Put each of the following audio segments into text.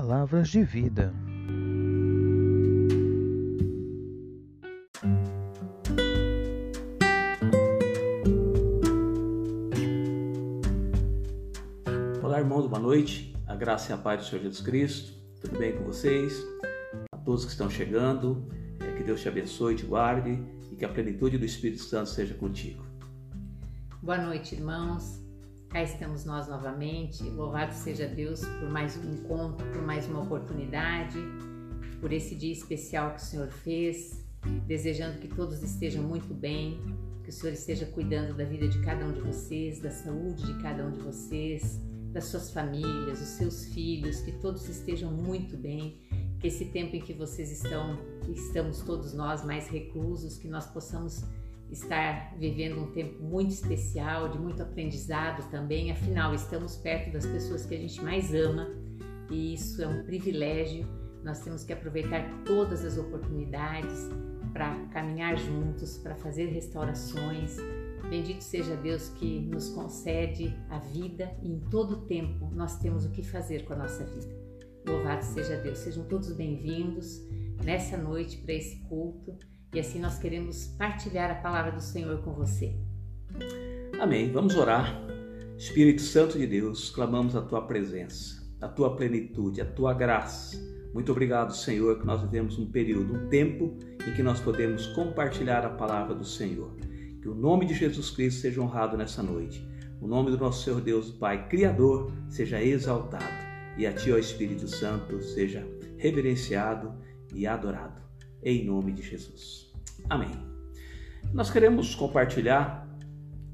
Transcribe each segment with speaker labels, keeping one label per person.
Speaker 1: palavras de vida.
Speaker 2: Olá, irmãos, boa noite. A graça e a paz do Senhor Jesus Cristo. Tudo bem com vocês? A todos que estão chegando, é, que Deus te abençoe, te guarde e que a plenitude do Espírito Santo seja contigo.
Speaker 3: Boa noite, irmãos. Cá estamos nós novamente. Louvado seja Deus por mais um encontro, por mais uma oportunidade, por esse dia especial que o Senhor fez. Desejando que todos estejam muito bem, que o Senhor esteja cuidando da vida de cada um de vocês, da saúde de cada um de vocês, das suas famílias, os seus filhos, que todos estejam muito bem. Que esse tempo em que vocês estão, estamos todos nós mais reclusos, que nós possamos estar vivendo um tempo muito especial, de muito aprendizado também. Afinal, estamos perto das pessoas que a gente mais ama e isso é um privilégio. Nós temos que aproveitar todas as oportunidades para caminhar juntos, para fazer restaurações. Bendito seja Deus que nos concede a vida e em todo tempo nós temos o que fazer com a nossa vida. Louvado seja Deus. Sejam todos bem-vindos nessa noite para esse culto e assim nós queremos partilhar a palavra do Senhor com você.
Speaker 2: Amém. Vamos orar. Espírito Santo de Deus, clamamos a tua presença, a tua plenitude, a tua graça. Muito obrigado, Senhor, que nós vivemos um período, um tempo em que nós podemos compartilhar a palavra do Senhor. Que o nome de Jesus Cristo seja honrado nessa noite. O nome do nosso Senhor Deus, Pai Criador, seja exaltado. E a Ti, ó Espírito Santo, seja reverenciado e adorado em nome de Jesus. Amém. Nós queremos compartilhar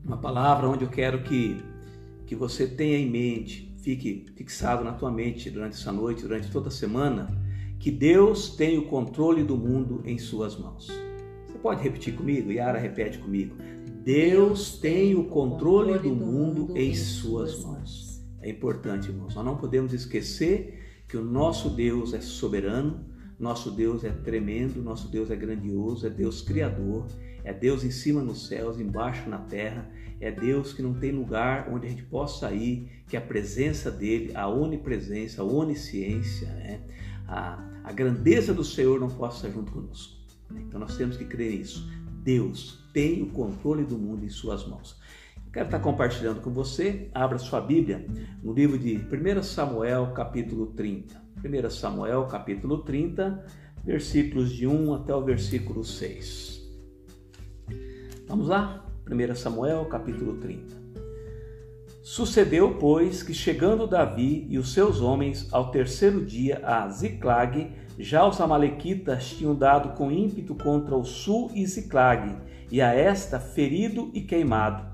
Speaker 2: uma palavra onde eu quero que, que você tenha em mente, fique fixado na tua mente durante essa noite, durante toda a semana, que Deus tem o controle do mundo em suas mãos. Você pode repetir comigo? Yara repete comigo. Deus tem o controle do mundo em suas mãos. É importante, irmãos. Nós não podemos esquecer que o nosso Deus é soberano, nosso Deus é tremendo, nosso Deus é grandioso, é Deus criador, é Deus em cima nos céus, embaixo na terra, é Deus que não tem lugar onde a gente possa ir, que a presença dele, a onipresença, a onisciência, né? a, a grandeza do Senhor não possa estar junto conosco. Então nós temos que crer nisso. Deus tem o controle do mundo em suas mãos. quero estar compartilhando com você. Abra sua Bíblia no livro de 1 Samuel, capítulo 30. 1 Samuel capítulo 30, versículos de 1 até o versículo 6. Vamos lá? 1 Samuel capítulo 30. Sucedeu, pois, que chegando Davi e os seus homens ao terceiro dia a Ziclag, já os amalequitas tinham dado com ímpeto contra o sul e Ziclag, e a esta ferido e queimado.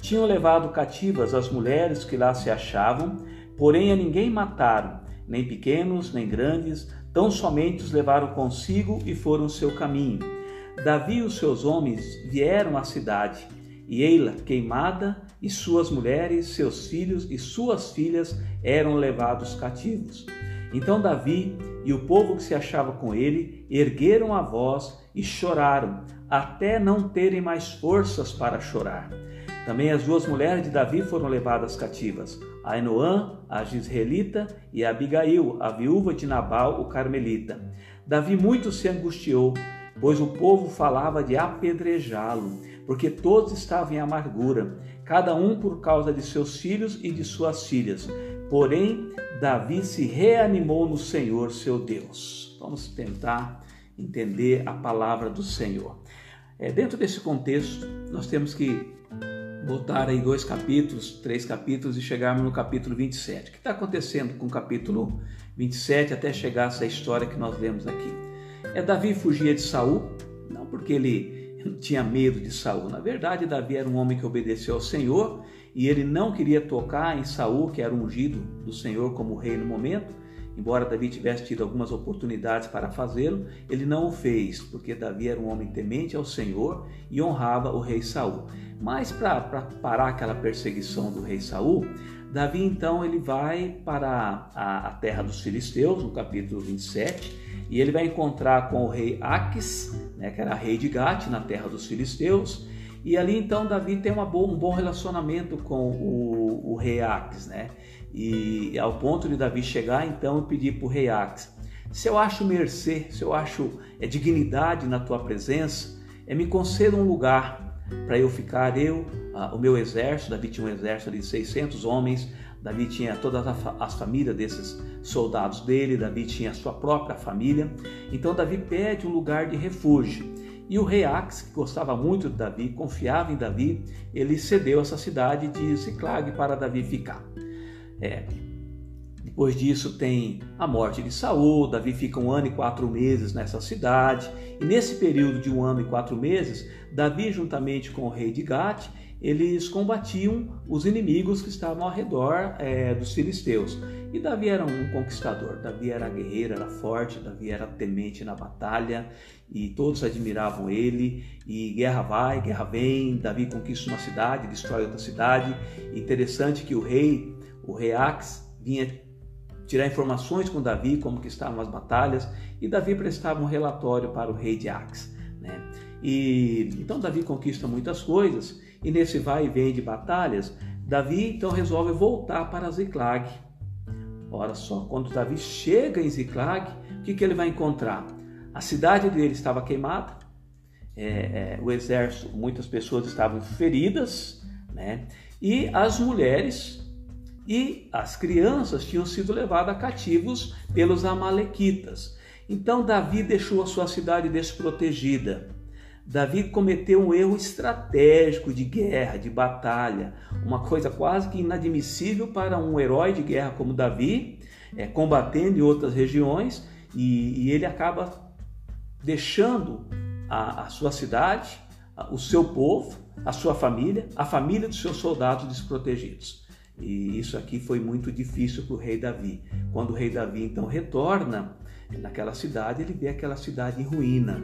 Speaker 2: Tinham levado cativas as mulheres que lá se achavam, porém a ninguém mataram, nem pequenos, nem grandes, tão somente os levaram consigo e foram seu caminho. Davi e os seus homens vieram à cidade, e Eila, queimada, e suas mulheres, seus filhos e suas filhas eram levados cativos. Então Davi e o povo que se achava com ele ergueram a voz e choraram, até não terem mais forças para chorar. Também as duas mulheres de Davi foram levadas cativas, Ainoã, a Gisraelita, e Abigail, a viúva de Nabal, o Carmelita. Davi muito se angustiou, pois o povo falava de apedrejá-lo, porque todos estavam em amargura, cada um por causa de seus filhos e de suas filhas. Porém, Davi se reanimou no Senhor, seu Deus. Vamos tentar entender a palavra do Senhor. É, dentro desse contexto, nós temos que voltar aí dois capítulos, três capítulos e chegarmos no capítulo 27. O que está acontecendo com o capítulo 27 até chegar essa história que nós lemos aqui? É Davi fugia de Saul, não porque ele tinha medo de Saul. Na verdade, Davi era um homem que obedeceu ao Senhor e ele não queria tocar em Saul, que era ungido do Senhor como rei no momento. Embora Davi tivesse tido algumas oportunidades para fazê-lo, ele não o fez, porque Davi era um homem temente ao Senhor e honrava o rei Saul. Mas para parar aquela perseguição do rei Saul, Davi então ele vai para a, a, terra dos filisteus, no capítulo 27, e ele vai encontrar com o rei Aques, né, que era rei de Gate, na terra dos filisteus, e ali então Davi tem boa, um bom relacionamento com o, o rei Aques, né? E ao ponto de Davi chegar, então, e pedir para o rei Ax: se eu acho mercê, se eu acho é, dignidade na tua presença, é me conceda um lugar para eu ficar, eu, ah, o meu exército. Davi tinha um exército de 600 homens, Davi tinha todas as famílias desses soldados dele, Davi tinha a sua própria família. Então Davi pede um lugar de refúgio. E o rei Ax, que gostava muito de Davi, confiava em Davi, ele cedeu essa cidade de Ziclag para Davi ficar. É, depois disso tem a morte de Saul, Davi fica um ano e quatro meses nessa cidade, e nesse período de um ano e quatro meses, Davi, juntamente com o rei de Gate, eles combatiam os inimigos que estavam ao redor é, dos filisteus. E Davi era um conquistador, Davi era guerreiro, era forte, Davi era temente na batalha e todos admiravam ele. E guerra vai, guerra vem, Davi conquista uma cidade, destrói outra cidade. Interessante que o rei, o rei Ax, vinha tirar informações com Davi, como que estavam as batalhas, e Davi prestava um relatório para o rei de Ax. Né? E então Davi conquista muitas coisas, e nesse vai e vem de batalhas, Davi então resolve voltar para Ziklag. Ora só, quando Davi chega em Ziklag, o que, que ele vai encontrar? A cidade dele estava queimada, é, é, o exército, muitas pessoas estavam feridas, né? e as mulheres e as crianças tinham sido levadas cativos pelos amalequitas. Então Davi deixou a sua cidade desprotegida. Davi cometeu um erro estratégico de guerra, de batalha, uma coisa quase que inadmissível para um herói de guerra como Davi, é, combatendo em outras regiões, e, e ele acaba deixando a, a sua cidade, a, o seu povo, a sua família, a família dos seus soldados desprotegidos. E isso aqui foi muito difícil para o rei Davi. Quando o rei Davi então retorna naquela cidade, ele vê aquela cidade em ruína.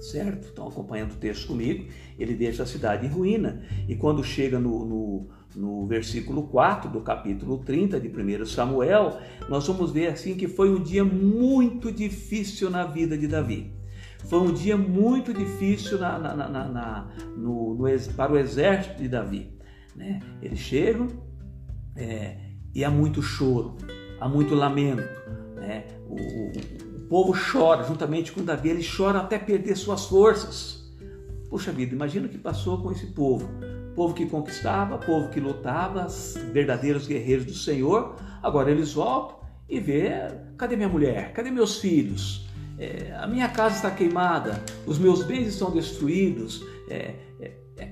Speaker 2: Certo? Estão acompanhando o texto comigo. Ele deixa a cidade em ruína. E quando chega no, no, no versículo 4 do capítulo 30 de 1 Samuel, nós vamos ver assim que foi um dia muito difícil na vida de Davi. Foi um dia muito difícil na, na, na, no, no, para o exército de Davi. Né? Eles chegam, é, e há muito choro, há muito lamento. Né? O, o, o, povo chora, juntamente com Davi, ele chora até perder suas forças. Puxa vida, imagina o que passou com esse povo. Povo que conquistava, povo que lutava, verdadeiros guerreiros do Senhor. Agora eles voltam e vê, cadê minha mulher? Cadê meus filhos? É, a minha casa está queimada, os meus bens estão destruídos. É, é,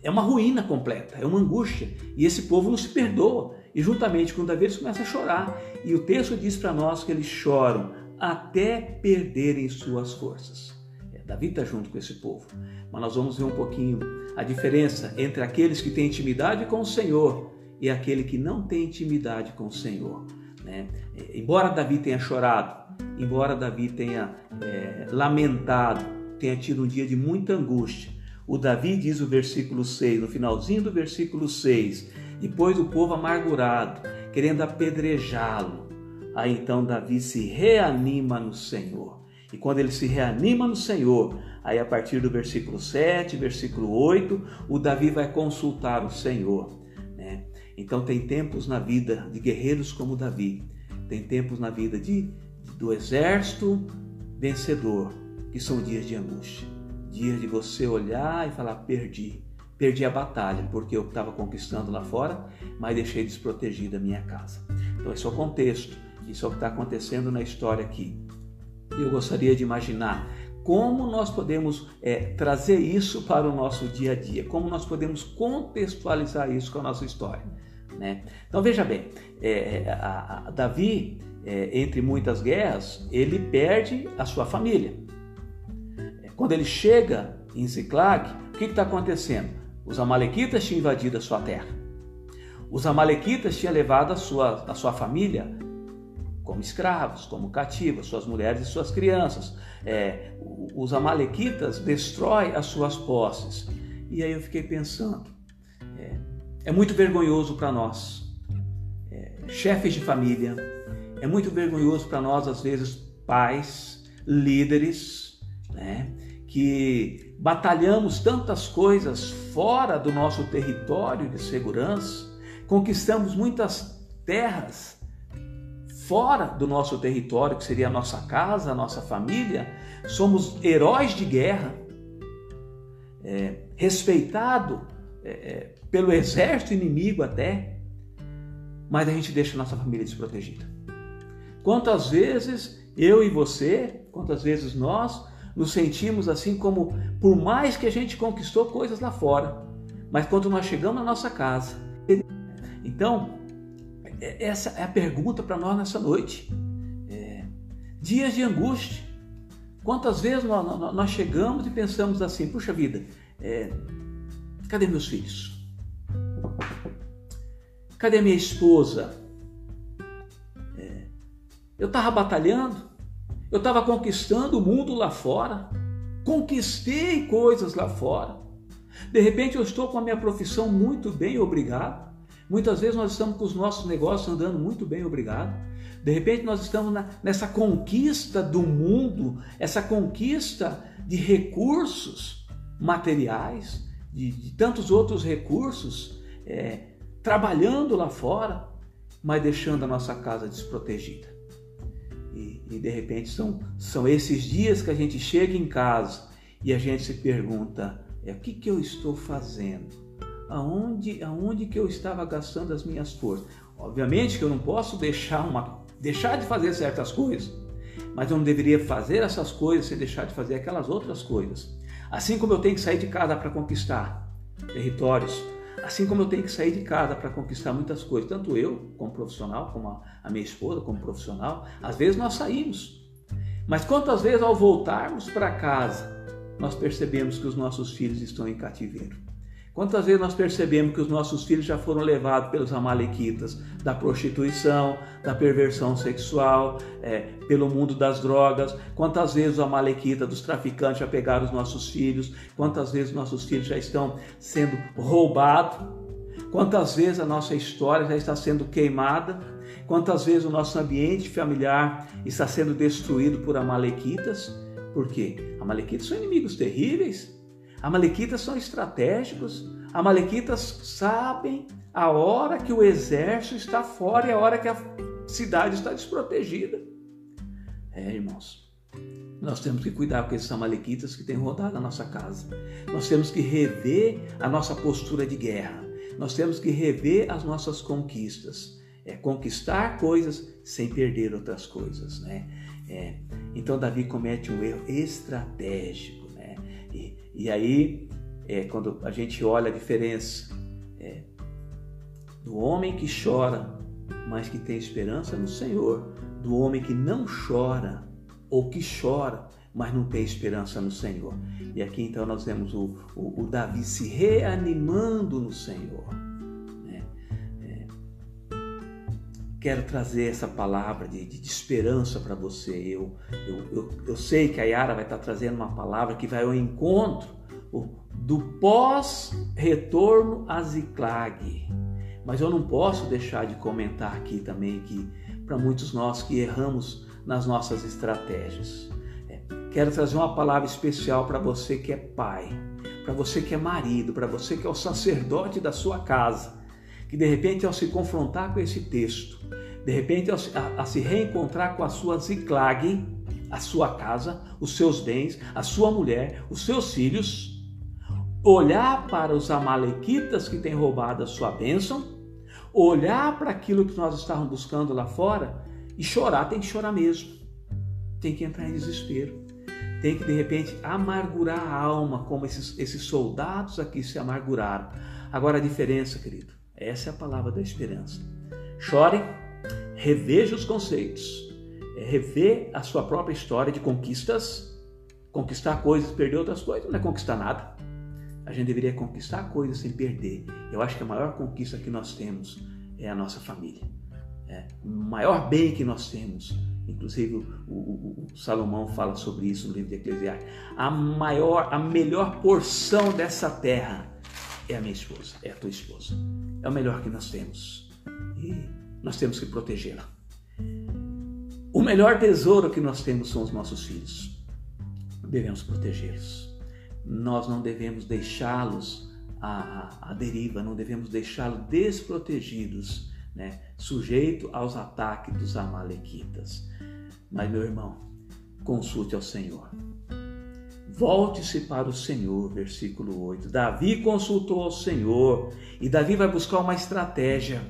Speaker 2: é uma ruína completa, é uma angústia. E esse povo não se perdoa. E juntamente com Davi eles começam a chorar. E o texto diz para nós que eles choram até perderem suas forças. Davi está junto com esse povo. Mas nós vamos ver um pouquinho a diferença entre aqueles que têm intimidade com o Senhor e aquele que não tem intimidade com o Senhor. Né? É, embora Davi tenha chorado, embora Davi tenha é, lamentado, tenha tido um dia de muita angústia, o Davi diz o versículo 6, no finalzinho do versículo 6, depois o povo amargurado, querendo apedrejá-lo. Aí então Davi se reanima no Senhor. E quando ele se reanima no Senhor, aí a partir do versículo 7, versículo 8, o Davi vai consultar o Senhor. Né? Então tem tempos na vida de guerreiros como Davi, tem tempos na vida de, do exército vencedor, que são dias de angústia dias de você olhar e falar: perdi, perdi a batalha, porque eu estava conquistando lá fora, mas deixei desprotegida a minha casa. Então, esse é o contexto, isso é o que está acontecendo na história aqui. Eu gostaria de imaginar como nós podemos é, trazer isso para o nosso dia a dia, como nós podemos contextualizar isso com a nossa história. Né? Então veja bem, é, a, a Davi, é, entre muitas guerras, ele perde a sua família. Quando ele chega em Ziklag, o que está acontecendo? Os amalequitas tinham invadido a sua terra. Os amalequitas tinham levado a sua, a sua família como escravos, como cativos, suas mulheres e suas crianças. É, os amalequitas destroem as suas posses. E aí eu fiquei pensando, é, é muito vergonhoso para nós, é, chefes de família, é muito vergonhoso para nós, às vezes, pais, líderes, né? que batalhamos tantas coisas fora do nosso território de segurança, conquistamos muitas terras fora do nosso território, que seria a nossa casa, a nossa família, somos heróis de guerra, é, respeitado é, é, pelo exército inimigo até, mas a gente deixa a nossa família desprotegida. Quantas vezes eu e você, quantas vezes nós nos sentimos assim como, por mais que a gente conquistou coisas lá fora, mas quando nós chegamos na nossa casa. Então, essa é a pergunta para nós nessa noite. É, dias de angústia. Quantas vezes nós, nós, nós, chegamos e pensamos assim: puxa vida, é, cadê meus filhos? Cadê minha esposa? É, eu estava batalhando, eu estava conquistando o mundo lá fora, conquistei coisas lá fora. De repente eu estou com a minha profissão muito bem, obrigado. Muitas vezes nós estamos com os nossos negócios andando muito bem, obrigado. De repente nós estamos na, nessa conquista do mundo, essa conquista de recursos materiais, de, de tantos outros recursos, é, trabalhando lá fora, mas deixando a nossa casa desprotegida. E, e de repente são, são esses dias que a gente chega em casa e a gente se pergunta: é, o que, que eu estou fazendo? Aonde, aonde que eu estava gastando as minhas forças. Obviamente que eu não posso deixar, uma, deixar de fazer certas coisas, mas eu não deveria fazer essas coisas sem deixar de fazer aquelas outras coisas. Assim como eu tenho que sair de casa para conquistar territórios, assim como eu tenho que sair de casa para conquistar muitas coisas, tanto eu como profissional, como a, a minha esposa como profissional, às vezes nós saímos. Mas quantas vezes ao voltarmos para casa, nós percebemos que os nossos filhos estão em cativeiro? Quantas vezes nós percebemos que os nossos filhos já foram levados pelos amalequitas da prostituição, da perversão sexual, é, pelo mundo das drogas? Quantas vezes os amalequitas dos traficantes já pegaram os nossos filhos? Quantas vezes nossos filhos já estão sendo roubados? Quantas vezes a nossa história já está sendo queimada? Quantas vezes o nosso ambiente familiar está sendo destruído por amalequitas? Por quê? Amalequitas são inimigos terríveis Amalequitas são estratégicos. Amalequitas sabem a hora que o exército está fora e a hora que a cidade está desprotegida. É, irmãos, nós temos que cuidar com esses amalequitas que têm rodado a nossa casa. Nós temos que rever a nossa postura de guerra. Nós temos que rever as nossas conquistas. É conquistar coisas sem perder outras coisas, né? É, então Davi comete um erro estratégico e, aí, é, quando a gente olha a diferença é, do homem que chora, mas que tem esperança no Senhor, do homem que não chora ou que chora, mas não tem esperança no Senhor. E aqui então nós vemos o, o, o Davi se reanimando no Senhor. Quero trazer essa palavra de, de, de esperança para você. Eu, eu, eu, eu, sei que a Yara vai estar trazendo uma palavra que vai ao encontro do pós-retorno a Ziclag. Mas eu não posso deixar de comentar aqui também que para muitos nós que erramos nas nossas estratégias. É, quero trazer uma palavra especial para você que é pai, para você que é marido, para você que é o sacerdote da sua casa, que de repente ao se confrontar com esse texto, de repente ao, a, a se reencontrar com a sua Ziclag, a sua casa, os seus bens, a sua mulher, os seus filhos, olhar para os amalequitas que têm roubado a sua bênção, olhar para aquilo que nós estávamos buscando lá fora e chorar, tem que chorar mesmo. Tem que entrar em desespero. Tem que de repente amargurar a alma, como esses, esses soldados aqui se amarguraram. Agora a diferença, querido, essa é a palavra da esperança. Chore, reveja os conceitos, é, rever a sua própria história de conquistas. Conquistar coisas, perder outras coisas, não é conquistar nada a gente deveria conquistar coisas sem perder. Eu acho que a maior conquista que nós temos é a nossa família. É, o maior bem que nós temos, inclusive o, o, o, Salomão fala sobre isso no livro de Eclesiastes, a maior, a melhor porção dessa terra é a minha esposa, é a tua esposa. É o melhor que nós temos e nós temos que protegê-la. O melhor tesouro que nós temos são os nossos filhos. Devemos protegê-los nós não devemos deixá-los à, à deriva, não devemos deixá-los desprotegidos, né? sujeito aos ataques dos amalequitas. Mas, meu irmão, consulte ao Senhor. Volte-se para o Senhor, versículo 8. Davi consultou ao Senhor e Davi vai buscar uma estratégia.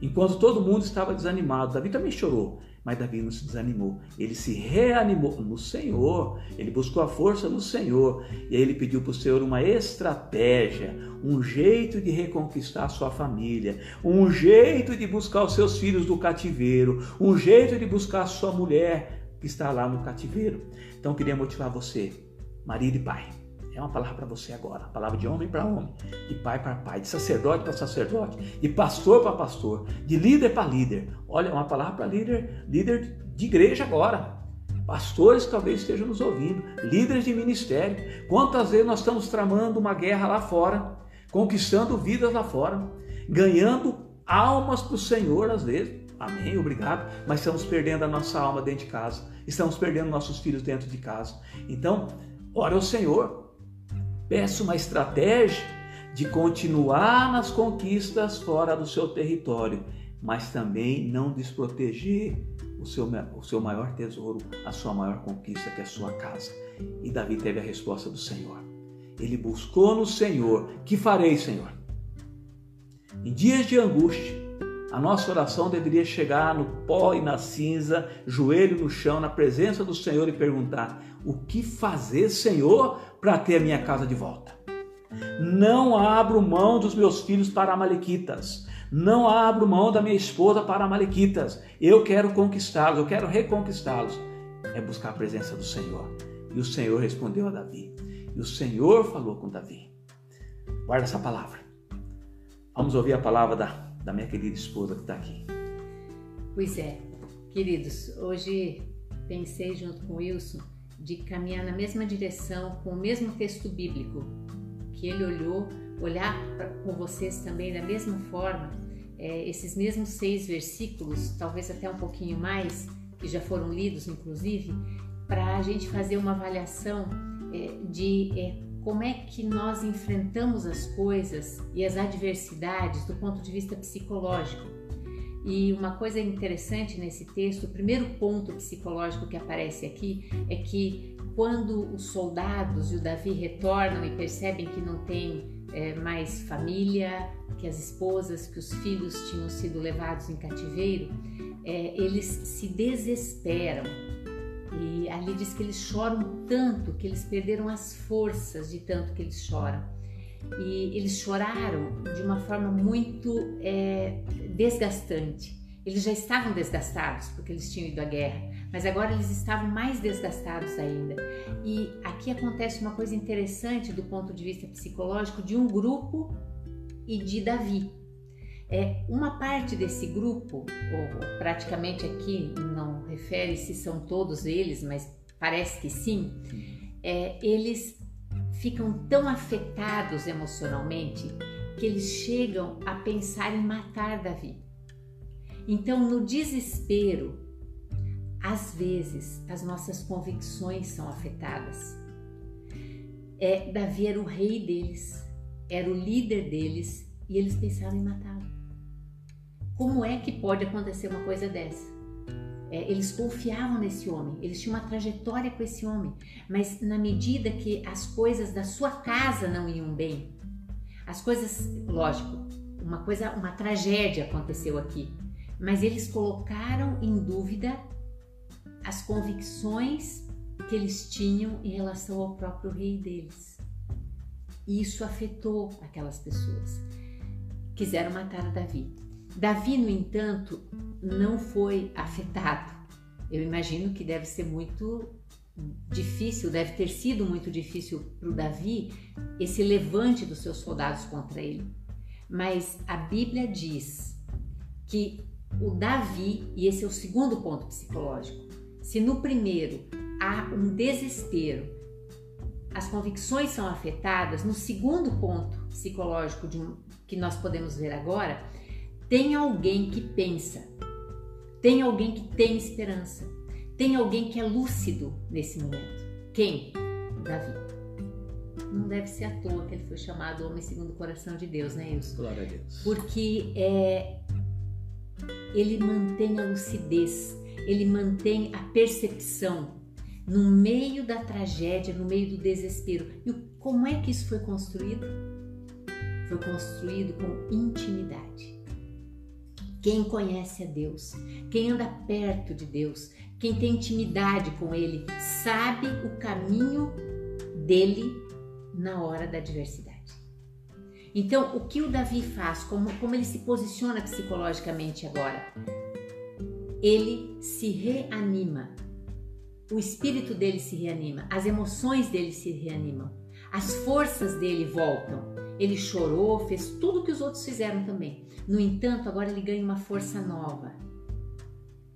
Speaker 2: Enquanto todo mundo estava desanimado, Davi também chorou, mas Davi não se desanimou. Ele se reanimou no Senhor, ele buscou a força no Senhor e aí ele pediu para o Senhor uma estratégia, um jeito de reconquistar a sua família, um jeito de buscar os seus filhos do cativeiro, um jeito de buscar a sua mulher que está lá no cativeiro. Então, queria motivar você, marido e pai. É uma palavra para você agora, palavra de homem para homem, de pai para pai, de sacerdote para sacerdote, de pastor para pastor, de líder para líder. Olha, uma palavra para líder, líder de igreja agora. Pastores talvez estejam nos ouvindo, líderes de ministério. Quantas vezes nós estamos tramando uma guerra lá fora, conquistando vidas lá fora, ganhando almas para o Senhor às vezes, Amém, obrigado. Mas estamos perdendo a nossa alma dentro de casa. Estamos perdendo nossos filhos dentro de casa. Então, ora ao Senhor. Peça uma estratégia de continuar nas conquistas fora do seu território, mas também não desproteger o seu, o seu maior tesouro, a sua maior conquista, que é a sua casa. E Davi teve a resposta do Senhor. Ele buscou no Senhor: Que farei, Senhor? Em dias de angústia, a nossa oração deveria chegar no pó e na cinza, joelho no chão, na presença do Senhor e perguntar: O que fazer, Senhor, para ter a minha casa de volta? Não abro mão dos meus filhos para Amalequitas. Não abro mão da minha esposa para Amalequitas. Eu quero conquistá-los, eu quero reconquistá-los. É buscar a presença do Senhor. E o Senhor respondeu a Davi. E o Senhor falou com Davi. Guarda essa palavra. Vamos ouvir a palavra da da minha querida esposa que está aqui.
Speaker 3: Pois é, queridos, hoje pensei junto com o Wilson de caminhar na mesma direção com o mesmo texto bíblico que ele olhou, olhar com vocês também da mesma forma, é, esses mesmos seis versículos, talvez até um pouquinho mais, que já foram lidos inclusive, para a gente fazer uma avaliação é, de é, como é que nós enfrentamos as coisas e as adversidades do ponto de vista psicológico. E uma coisa interessante nesse texto, o primeiro ponto psicológico que aparece aqui é que quando os soldados e o Davi retornam e percebem que não tem é, mais família, que as esposas, que os filhos tinham sido levados em cativeiro, é, eles se desesperam e ali diz que eles choram tanto que eles perderam as forças de tanto que eles choram. E eles choraram de uma forma muito é, desgastante. Eles já estavam desgastados porque eles tinham ido à guerra, mas agora eles estavam mais desgastados ainda. E aqui acontece uma coisa interessante do ponto de vista psicológico de um grupo e de Davi. É, uma parte desse grupo, ou praticamente aqui não refere se são todos eles, mas parece que sim, é, eles ficam tão afetados emocionalmente que eles chegam a pensar em matar Davi. Então, no desespero, às vezes as nossas convicções são afetadas. É, Davi era o rei deles, era o líder deles e eles pensaram em matá-lo. Como é que pode acontecer uma coisa dessa? É, eles confiavam nesse homem, eles tinham uma trajetória com esse homem, mas na medida que as coisas da sua casa não iam bem, as coisas, lógico, uma coisa, uma tragédia aconteceu aqui, mas eles colocaram em dúvida as convicções que eles tinham em relação ao próprio rei deles. E isso afetou aquelas pessoas. Quiseram matar Davi. Davi, no entanto, não foi afetado. Eu imagino que deve ser muito difícil, deve ter sido muito difícil para o Davi esse levante dos seus soldados contra ele. Mas a Bíblia diz que o Davi, e esse é o segundo ponto psicológico, se no primeiro há um desespero, as convicções são afetadas, no segundo ponto psicológico um, que nós podemos ver agora, tem alguém que pensa, tem alguém que tem esperança, tem alguém que é lúcido nesse momento. Quem? Davi. Não deve ser à toa que ele foi chamado homem segundo o coração de Deus, né, Wilson?
Speaker 2: Glória a Deus.
Speaker 3: Porque é, ele mantém a lucidez, ele mantém a percepção no meio da tragédia, no meio do desespero. E como é que isso foi construído? Foi construído com intimidade. Quem conhece a Deus, quem anda perto de Deus, quem tem intimidade com Ele, sabe o caminho dele na hora da adversidade. Então, o que o Davi faz, como, como ele se posiciona psicologicamente agora? Ele se reanima, o espírito dele se reanima, as emoções dele se reanimam, as forças dele voltam. Ele chorou, fez tudo o que os outros fizeram também. No entanto, agora ele ganha uma força nova.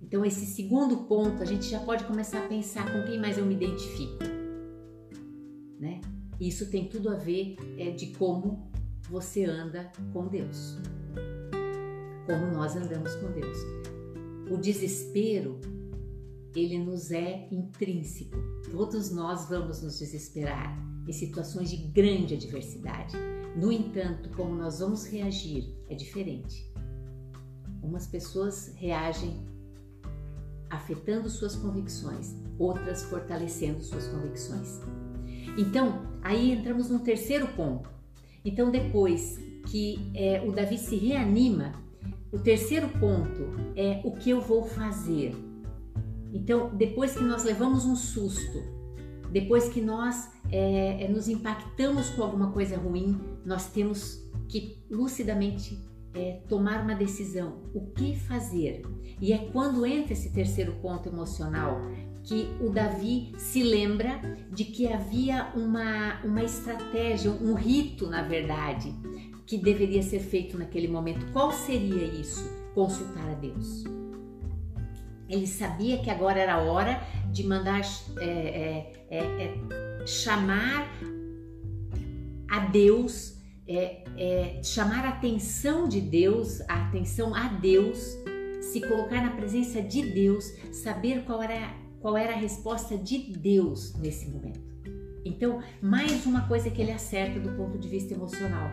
Speaker 3: Então, esse segundo ponto, a gente já pode começar a pensar com quem mais eu me identifico. Né? Isso tem tudo a ver é, de como você anda com Deus. Como nós andamos com Deus. O desespero, ele nos é intrínseco. Todos nós vamos nos desesperar em situações de grande adversidade. No entanto, como nós vamos reagir é diferente. Umas pessoas reagem afetando suas convicções, outras fortalecendo suas convicções. Então, aí entramos no terceiro ponto. Então, depois que é, o Davi se reanima, o terceiro ponto é o que eu vou fazer. Então, depois que nós levamos um susto, depois que nós é, nos impactamos com alguma coisa ruim, nós temos que lucidamente é, tomar uma decisão. O que fazer? E é quando entra esse terceiro ponto emocional que o Davi se lembra de que havia uma, uma estratégia, um rito, na verdade, que deveria ser feito naquele momento. Qual seria isso? Consultar a Deus. Ele sabia que agora era a hora de mandar é, é, é, é chamar a Deus, é, é, chamar a atenção de Deus, a atenção a Deus, se colocar na presença de Deus, saber qual era, qual era a resposta de Deus nesse momento. Então, mais uma coisa que ele acerta do ponto de vista emocional.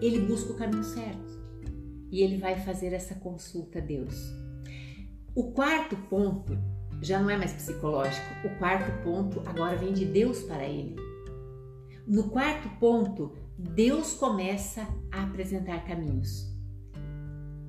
Speaker 3: Ele busca o caminho certo e ele vai fazer essa consulta a Deus. O quarto ponto já não é mais psicológico. O quarto ponto agora vem de Deus para ele. No quarto ponto, Deus começa a apresentar caminhos.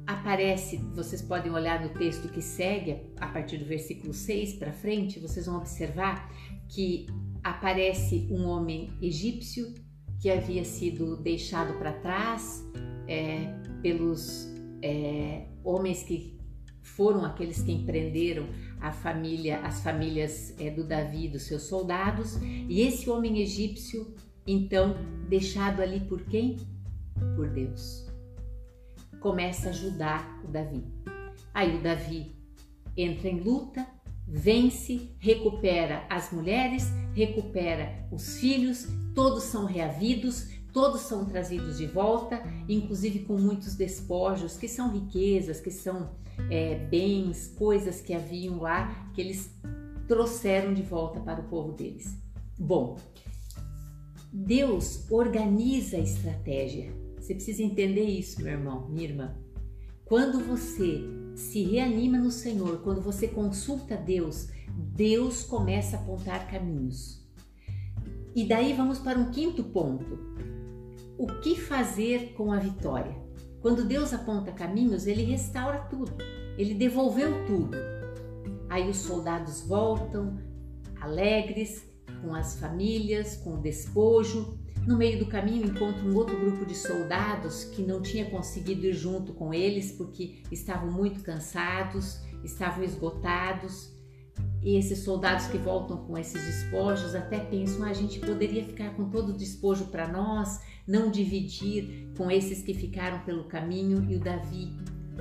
Speaker 3: Aparece, vocês podem olhar no texto que segue, a partir do versículo 6 para frente, vocês vão observar que aparece um homem egípcio que havia sido deixado para trás é, pelos é, homens que foram aqueles que empreenderam a família, as famílias é, do Davi, dos seus soldados, e esse homem egípcio, então, deixado ali por quem? Por Deus. Começa a ajudar o Davi. Aí o Davi entra em luta, vence, recupera as mulheres, recupera os filhos, todos são reavidos, todos são trazidos de volta, inclusive com muitos despojos, que são riquezas, que são é, bens, coisas que haviam lá, que eles trouxeram de volta para o povo deles. Bom, Deus organiza a estratégia. Você precisa entender isso, meu irmão, minha irmã. Quando você se reanima no Senhor, quando você consulta Deus, Deus começa a apontar caminhos. E daí vamos para um quinto ponto. O que fazer com a vitória? Quando Deus aponta caminhos, ele restaura tudo. Ele devolveu tudo. Aí os soldados voltam alegres, com as famílias, com o despojo. No meio do caminho encontram um outro grupo de soldados que não tinha conseguido ir junto com eles porque estavam muito cansados, estavam esgotados. E esses soldados que voltam com esses despojos até pensam: ah, a gente poderia ficar com todo o despojo para nós, não dividir com esses que ficaram pelo caminho. E o Davi,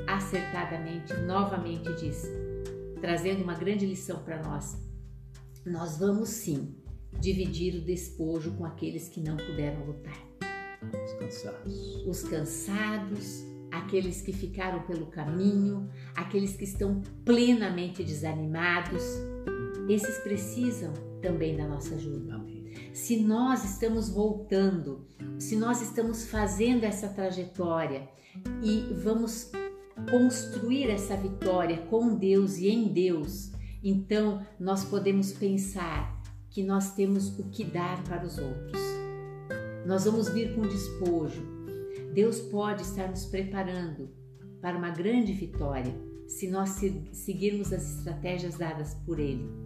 Speaker 3: acertadamente, novamente diz, trazendo uma grande lição para nós: nós vamos sim dividir o despojo com aqueles que não puderam lutar.
Speaker 2: Os cansados.
Speaker 3: Os cansados, aqueles que ficaram pelo caminho, aqueles que estão plenamente desanimados. Esses precisam também da nossa ajuda.
Speaker 2: Amém.
Speaker 3: se nós estamos voltando, se nós estamos fazendo essa trajetória e vamos construir essa vitória com Deus e em Deus, então nós podemos pensar que nós temos o que dar para os outros. Nós vamos vir com despojo. Deus pode estar nos preparando para uma grande vitória se nós seguirmos as estratégias dadas por Ele.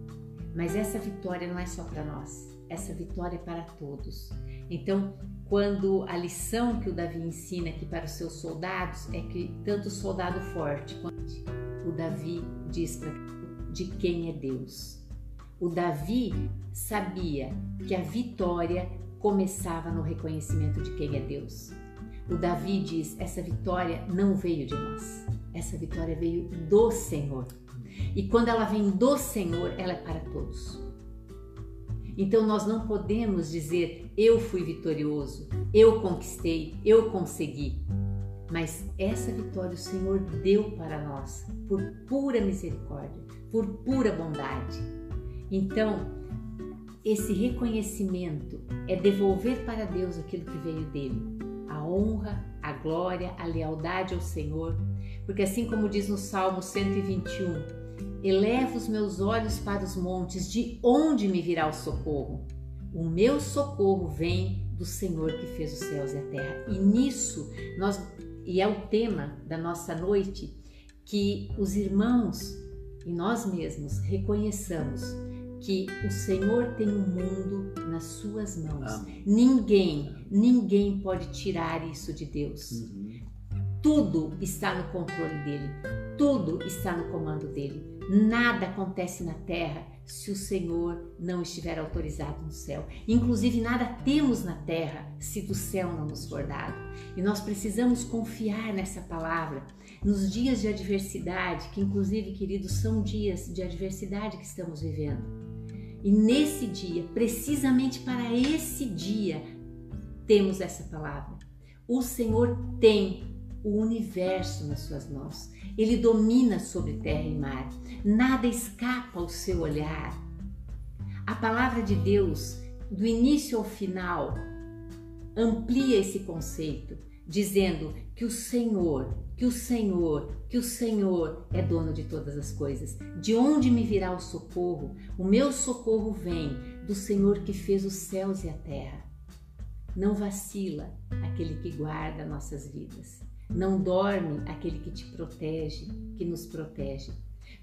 Speaker 3: Mas essa vitória não é só para nós, essa vitória é para todos. Então, quando a lição que o Davi ensina aqui para os seus soldados é que tanto o soldado forte quanto o Davi diz para de quem é Deus. O Davi sabia que a vitória começava no reconhecimento de quem é Deus. O Davi diz: essa vitória não veio de nós, essa vitória veio do Senhor. E quando ela vem do Senhor, ela é para todos. Então nós não podemos dizer eu fui vitorioso, eu conquistei, eu consegui. Mas essa vitória o Senhor deu para nós por pura misericórdia, por pura bondade. Então, esse reconhecimento é devolver para Deus aquilo que veio dele, a honra, a glória, a lealdade ao Senhor, porque assim como diz no Salmo 121, Eleva os meus olhos para os montes, de onde me virá o socorro? O meu socorro vem do Senhor que fez os céus e a terra. E nisso nós e é o tema da nossa noite que os irmãos e nós mesmos reconheçamos que o Senhor tem o mundo nas suas mãos. Amém. Ninguém, ninguém pode tirar isso de Deus. Uhum. Tudo está no controle dele, tudo está no comando dele. Nada acontece na terra se o Senhor não estiver autorizado no céu. Inclusive, nada temos na terra se do céu não nos for dado. E nós precisamos confiar nessa palavra. Nos dias de adversidade, que inclusive, queridos, são dias de adversidade que estamos vivendo. E nesse dia, precisamente para esse dia, temos essa palavra. O Senhor tem o universo nas suas mãos. Ele domina sobre terra e mar. Nada escapa ao seu olhar. A palavra de Deus, do início ao final, amplia esse conceito, dizendo que o Senhor, que o Senhor, que o Senhor é dono de todas as coisas. De onde me virá o socorro? O meu socorro vem do Senhor que fez os céus e a terra. Não vacila aquele que guarda nossas vidas. Não dorme aquele que te protege, que nos protege.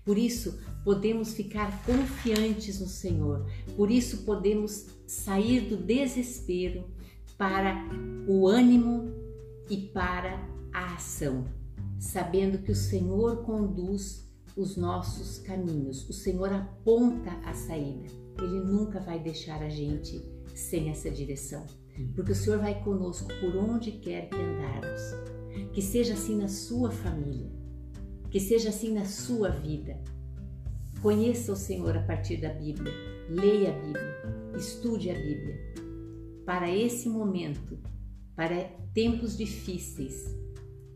Speaker 3: Por isso, podemos ficar confiantes no Senhor. Por isso, podemos sair do desespero para o ânimo e para a ação, sabendo que o Senhor conduz os nossos caminhos, o Senhor aponta a saída. Ele nunca vai deixar a gente sem essa direção, porque o Senhor vai conosco por onde quer que andarmos. Que seja assim na sua família, que seja assim na sua vida. Conheça o Senhor a partir da Bíblia, leia a Bíblia, estude a Bíblia. Para esse momento, para tempos difíceis,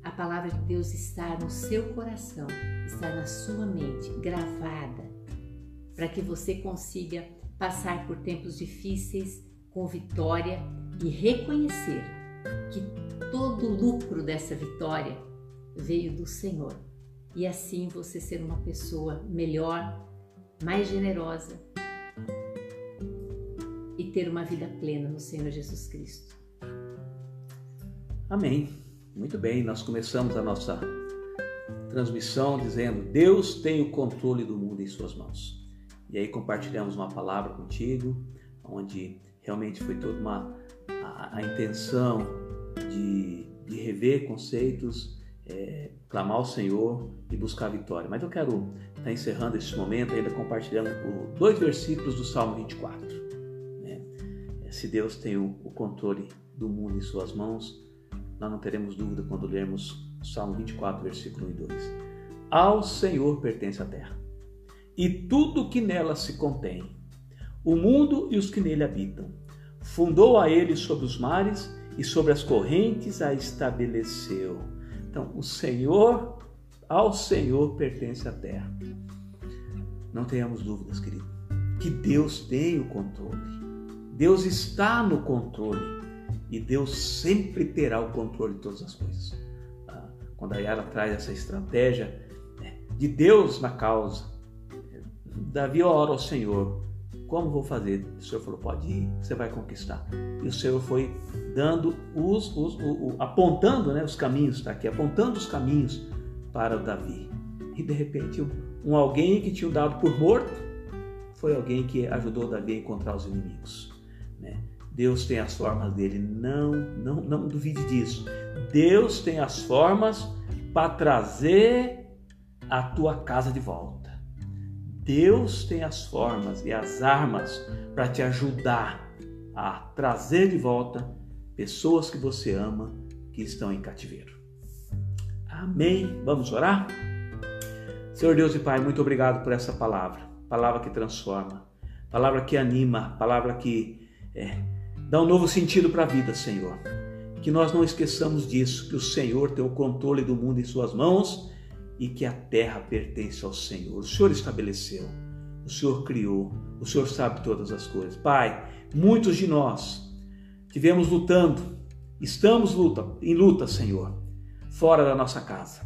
Speaker 3: a palavra de Deus está no seu coração, está na sua mente, gravada, para que você consiga passar por tempos difíceis com vitória e reconhecer que todo o lucro dessa vitória veio do Senhor. E assim você ser uma pessoa melhor, mais generosa e ter uma vida plena no Senhor Jesus Cristo.
Speaker 2: Amém. Muito bem, nós começamos a nossa transmissão dizendo: Deus tem o controle do mundo em Suas mãos. E aí compartilhamos uma palavra contigo, onde realmente foi toda uma a, intenção de, de rever conceitos, é, clamar ao Senhor e buscar a vitória. Mas eu quero estar tá encerrando esse momento ainda compartilhando dois versículos do Salmo 24. Né? Se Deus tem o, o controle do mundo em suas mãos, nós não teremos dúvida quando lermos Salmo 24, versículo 1 e 2. Ao Senhor pertence a terra e tudo que nela se contém, o mundo e os que nele habitam. Fundou a ele sobre os mares e sobre as correntes a estabeleceu. Então, o Senhor, ao Senhor pertence a terra. Não tenhamos dúvidas, querido, que Deus tem o controle Deus está no controle e Deus sempre terá o controle de todas as coisas. Ah, quando a Yara traz essa estratégia né, de Deus na causa, Davi ora ao Senhor: Como vou fazer? O Senhor falou: Pode ir, você vai conquistar. E o Senhor foi dando os, os o, o, apontando né, os caminhos, está aqui, apontando os caminhos para Davi. E de repente, um, um alguém que tinha dado por morto foi alguém que ajudou Davi a encontrar os inimigos. Né? Deus tem as formas dele, não, não, não duvide disso. Deus tem as formas para trazer a tua casa de volta. Deus tem as formas e as armas para te ajudar a trazer de volta pessoas que você ama que estão em cativeiro. Amém. Vamos orar? Senhor Deus e Pai, muito obrigado por essa palavra, palavra que transforma, palavra que anima, palavra que é, dá um novo sentido para a vida, Senhor. Que nós não esqueçamos disso, que o Senhor tem o controle do mundo em Suas mãos e que a terra pertence ao Senhor. O Senhor estabeleceu, o Senhor criou, o Senhor sabe todas as coisas. Pai, muitos de nós tivemos lutando, estamos luta, em luta, Senhor, fora da nossa casa.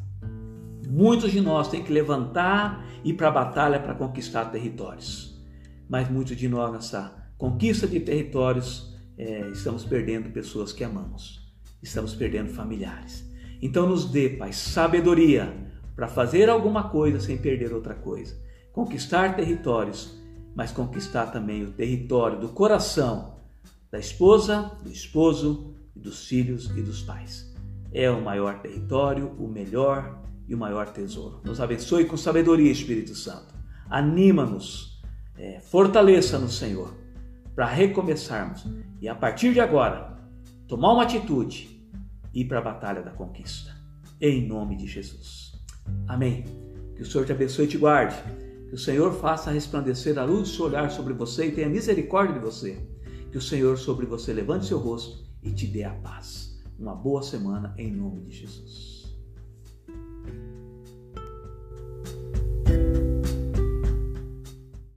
Speaker 2: Muitos de nós têm que levantar e ir para a batalha para conquistar territórios. Mas muitos de nós, nessa conquista de territórios, é, estamos perdendo pessoas que amamos, estamos perdendo familiares. Então, nos dê, Pai, sabedoria para fazer alguma coisa sem perder outra coisa. Conquistar territórios, mas conquistar também o território do coração da esposa, do esposo, dos filhos e dos pais. É o maior território, o melhor e o maior tesouro. Nos abençoe com sabedoria, Espírito Santo. Anima-nos, é, fortaleça-nos, Senhor para recomeçarmos e a partir de agora tomar uma atitude e ir para a batalha da conquista. Em nome de Jesus. Amém. Que o Senhor te abençoe e te guarde. Que o Senhor faça resplandecer a luz do seu olhar sobre você e tenha misericórdia de você. Que o Senhor sobre você levante seu rosto e te dê a paz. Uma boa semana em nome de Jesus.